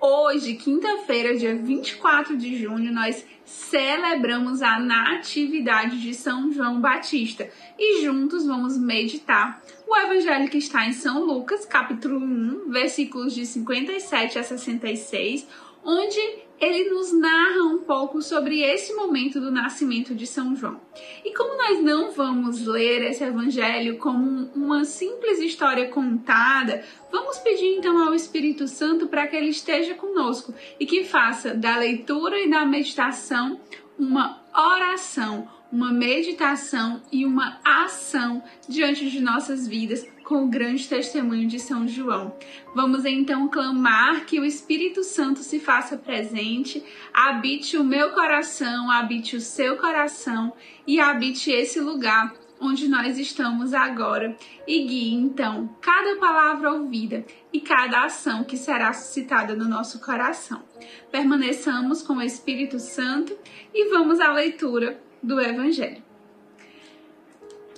Hoje, quinta-feira, dia 24 de junho, nós celebramos a Natividade de São João Batista. E juntos vamos meditar o evangelho que está em São Lucas, capítulo 1, versículos de 57 a 66, onde ele nos narra um pouco sobre esse momento do nascimento de São João. E como nós não vamos ler esse evangelho como uma simples história contada, vamos pedir então ao Espírito Santo para que ele esteja conosco e que faça da leitura e da meditação uma oração, uma meditação e uma ação diante de nossas vidas com o grande testemunho de São João. Vamos então clamar que o Espírito Santo se faça presente, habite o meu coração, habite o seu coração e habite esse lugar onde nós estamos agora e guie então cada palavra ouvida e cada ação que será suscitada no nosso coração. Permaneçamos com o Espírito Santo e vamos à leitura do Evangelho.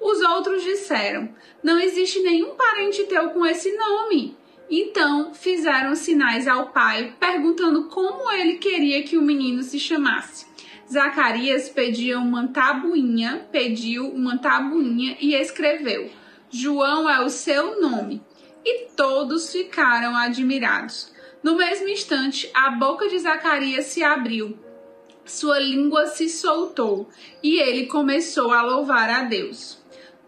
Os outros disseram: Não existe nenhum parente teu com esse nome. Então fizeram sinais ao pai, perguntando como ele queria que o menino se chamasse. Zacarias pediu uma tabuinha, pediu uma tabuinha e escreveu: João é o seu nome. E todos ficaram admirados. No mesmo instante, a boca de Zacarias se abriu, sua língua se soltou e ele começou a louvar a Deus.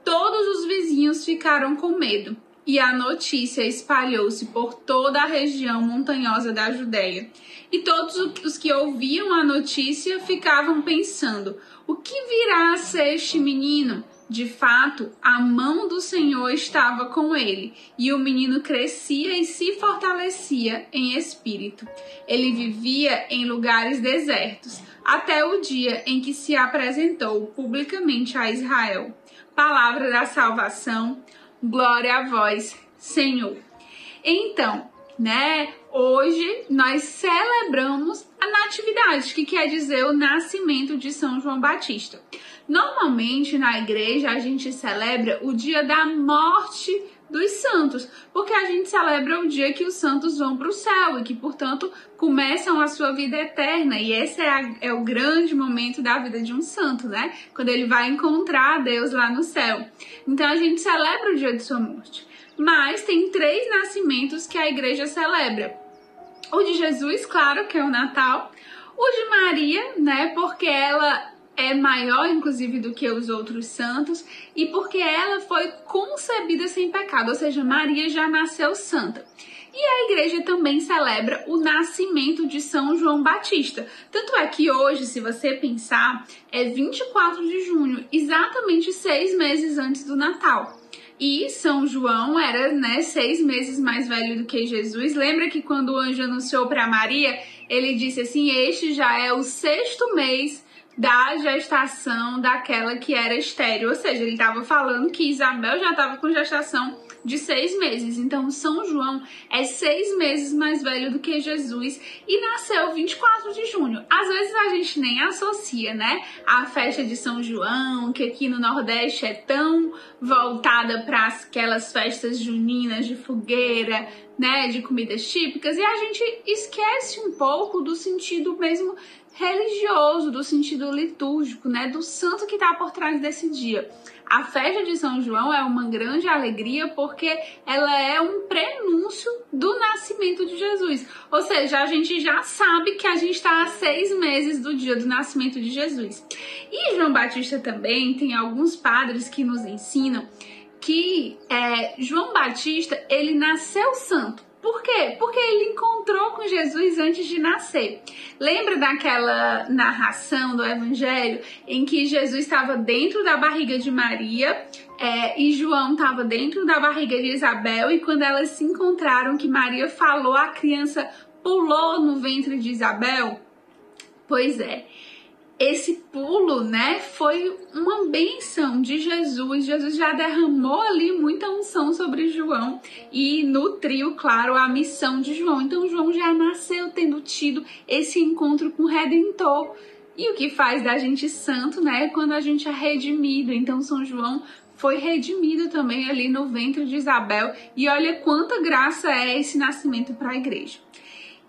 Todos os vizinhos ficaram com medo e a notícia espalhou-se por toda a região montanhosa da Judéia. E todos os que ouviam a notícia ficavam pensando: o que virá a ser este menino? De fato, a mão do Senhor estava com ele, e o menino crescia e se fortalecia em espírito. Ele vivia em lugares desertos, até o dia em que se apresentou publicamente a Israel palavra da salvação. Glória a vós, Senhor. Então, né, hoje nós celebramos a natividade, que quer dizer o nascimento de São João Batista. Normalmente na igreja a gente celebra o dia da morte dos santos, porque a gente celebra o dia que os santos vão para o céu e que, portanto, começam a sua vida eterna. E esse é, a, é, o grande momento da vida de um santo, né? Quando ele vai encontrar Deus lá no céu. Então a gente celebra o dia de sua morte. Mas tem três nascimentos que a igreja celebra: o de Jesus, claro, que é o Natal, o de Maria, né? Porque ela é maior, inclusive, do que os outros santos, e porque ela foi concebida sem pecado, ou seja, Maria já nasceu santa. E a igreja também celebra o nascimento de São João Batista. Tanto é que hoje, se você pensar, é 24 de junho, exatamente seis meses antes do Natal. E São João era, né, seis meses mais velho do que Jesus. Lembra que quando o anjo anunciou para Maria, ele disse assim: Este já é o sexto mês da gestação daquela que era estéreo. Ou seja, ele estava falando que Isabel já estava com gestação de seis meses. Então, São João é seis meses mais velho do que Jesus e nasceu 24 de junho. Às vezes a gente nem associa, né? A festa de São João, que aqui no Nordeste é tão voltada para aquelas festas juninas de fogueira, né, de comidas típicas e a gente esquece um pouco do sentido mesmo religioso, do sentido litúrgico, né, do santo que está por trás desse dia. A festa de São João é uma grande alegria porque ela é um prenúncio do nascimento de Jesus. Ou seja, a gente já sabe que a gente está a seis meses do dia do nascimento de Jesus. E João Batista também tem alguns padres que nos ensinam que é, João Batista ele nasceu santo por quê? Porque ele encontrou com Jesus antes de nascer. Lembra daquela narração do Evangelho em que Jesus estava dentro da barriga de Maria é, e João estava dentro da barriga de Isabel e quando elas se encontraram, que Maria falou, a criança pulou no ventre de Isabel? Pois é esse pulo, né, foi uma benção de Jesus. Jesus já derramou ali muita unção sobre João e nutriu, claro, a missão de João. Então João já nasceu tendo tido esse encontro com o Redentor. E o que faz da gente santo, né, é quando a gente é redimido. Então São João foi redimido também ali no ventre de Isabel. E olha quanta graça é esse nascimento para a igreja.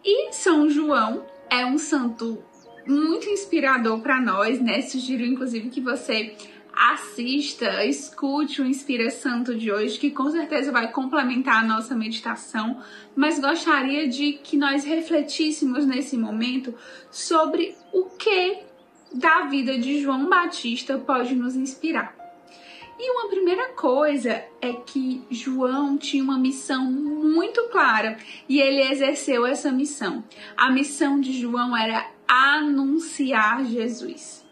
E São João é um santo muito inspirador para nós, né? Sugiro inclusive que você assista, escute o Inspira Santo de hoje, que com certeza vai complementar a nossa meditação, mas gostaria de que nós refletíssemos nesse momento sobre o que da vida de João Batista pode nos inspirar. E uma primeira coisa é que João tinha uma missão muito clara e ele exerceu essa missão. A missão de João era anunciar Jesus.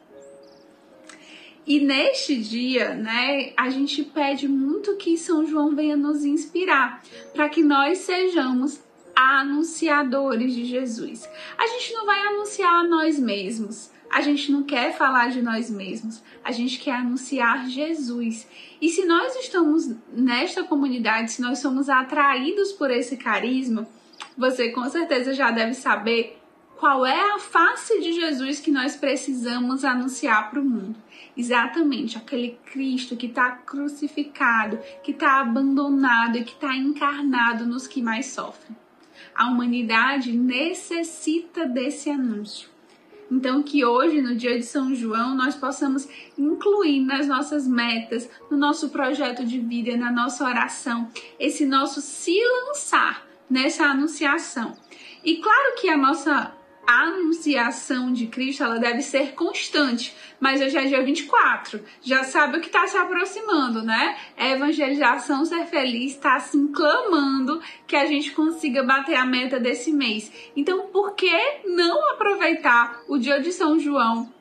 E neste dia, né, a gente pede muito que São João venha nos inspirar para que nós sejamos anunciadores de Jesus. A gente não vai anunciar a nós mesmos. A gente não quer falar de nós mesmos, a gente quer anunciar Jesus. E se nós estamos nesta comunidade, se nós somos atraídos por esse carisma, você com certeza já deve saber qual é a face de Jesus que nós precisamos anunciar para o mundo. Exatamente, aquele Cristo que está crucificado, que está abandonado e que está encarnado nos que mais sofrem. A humanidade necessita desse anúncio. Então, que hoje, no dia de São João, nós possamos incluir nas nossas metas, no nosso projeto de vida, na nossa oração, esse nosso se lançar nessa anunciação. E claro que a nossa a anunciação de Cristo ela deve ser constante, mas hoje é dia 24, já sabe o que está se aproximando, né? A evangelização ser feliz está assim clamando que a gente consiga bater a meta desse mês. Então, por que não aproveitar o dia de São João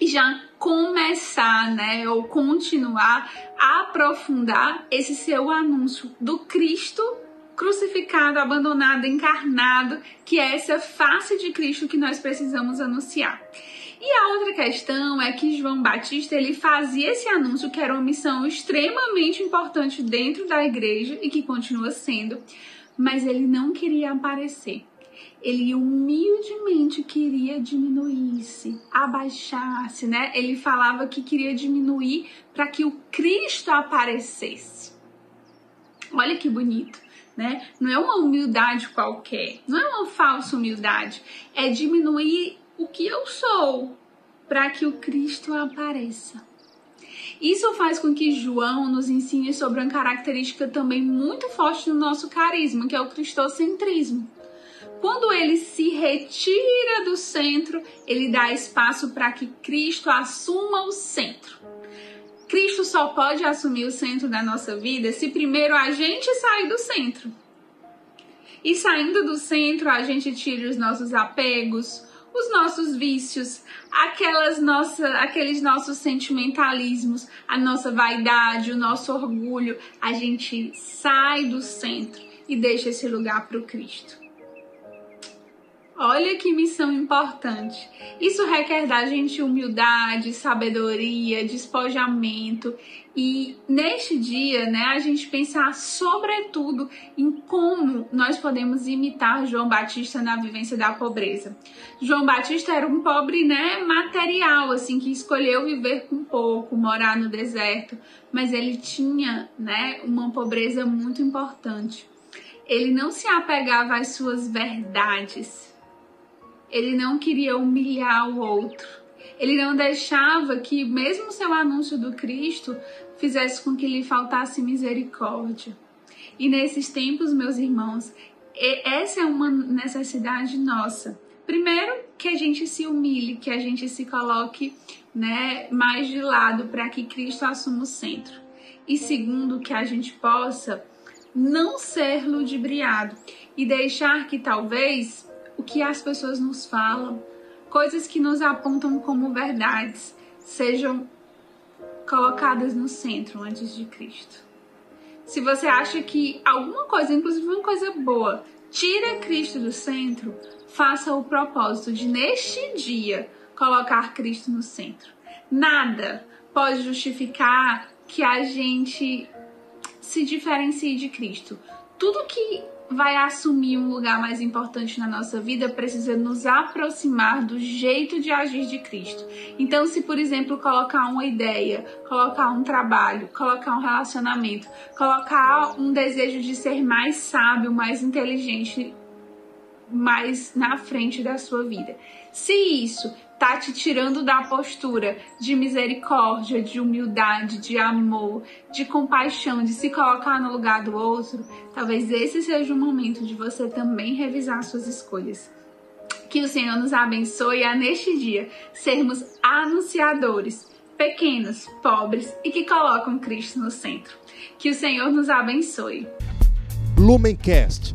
e já começar, né, ou continuar a aprofundar esse seu anúncio do Cristo crucificado, abandonado, encarnado, que é essa face de Cristo que nós precisamos anunciar. E a outra questão é que João Batista ele fazia esse anúncio que era uma missão extremamente importante dentro da igreja e que continua sendo, mas ele não queria aparecer. Ele humildemente queria diminuir-se, abaixar-se, né? Ele falava que queria diminuir para que o Cristo aparecesse. Olha que bonito né? Não é uma humildade qualquer, não é uma falsa humildade, é diminuir o que eu sou para que o Cristo apareça. Isso faz com que João nos ensine sobre uma característica também muito forte do nosso carisma, que é o cristocentrismo. Quando ele se retira do centro, ele dá espaço para que Cristo assuma o centro. Cristo só pode assumir o centro da nossa vida se primeiro a gente sair do centro. E saindo do centro, a gente tira os nossos apegos, os nossos vícios, aquelas nossa, aqueles nossos sentimentalismos, a nossa vaidade, o nosso orgulho. A gente sai do centro e deixa esse lugar para o Cristo. Olha que missão importante. Isso requer da gente humildade, sabedoria, despojamento e neste dia, né, a gente pensar sobretudo em como nós podemos imitar João Batista na vivência da pobreza. João Batista era um pobre, né, material, assim, que escolheu viver com pouco, morar no deserto, mas ele tinha, né, uma pobreza muito importante Ele não se apegava às suas verdades. Ele não queria humilhar o outro. Ele não deixava que, mesmo seu anúncio do Cristo, fizesse com que lhe faltasse misericórdia. E nesses tempos, meus irmãos, essa é uma necessidade nossa. Primeiro, que a gente se humilhe, que a gente se coloque né, mais de lado para que Cristo assuma o centro. E segundo, que a gente possa não ser ludibriado e deixar que talvez o que as pessoas nos falam, coisas que nos apontam como verdades, sejam colocadas no centro antes de Cristo. Se você acha que alguma coisa, inclusive uma coisa boa, tira Cristo do centro, faça o propósito de neste dia colocar Cristo no centro. Nada pode justificar que a gente se diferencie de Cristo. Tudo que vai assumir um lugar mais importante na nossa vida precisa nos aproximar do jeito de agir de Cristo. Então, se por exemplo colocar uma ideia, colocar um trabalho, colocar um relacionamento, colocar um desejo de ser mais sábio, mais inteligente, mais na frente da sua vida. Se isso tá te tirando da postura de misericórdia, de humildade, de amor, de compaixão, de se colocar no lugar do outro, talvez esse seja o momento de você também revisar suas escolhas. Que o Senhor nos abençoe a neste dia sermos anunciadores, pequenos, pobres e que colocam Cristo no centro. Que o Senhor nos abençoe. Lumencast,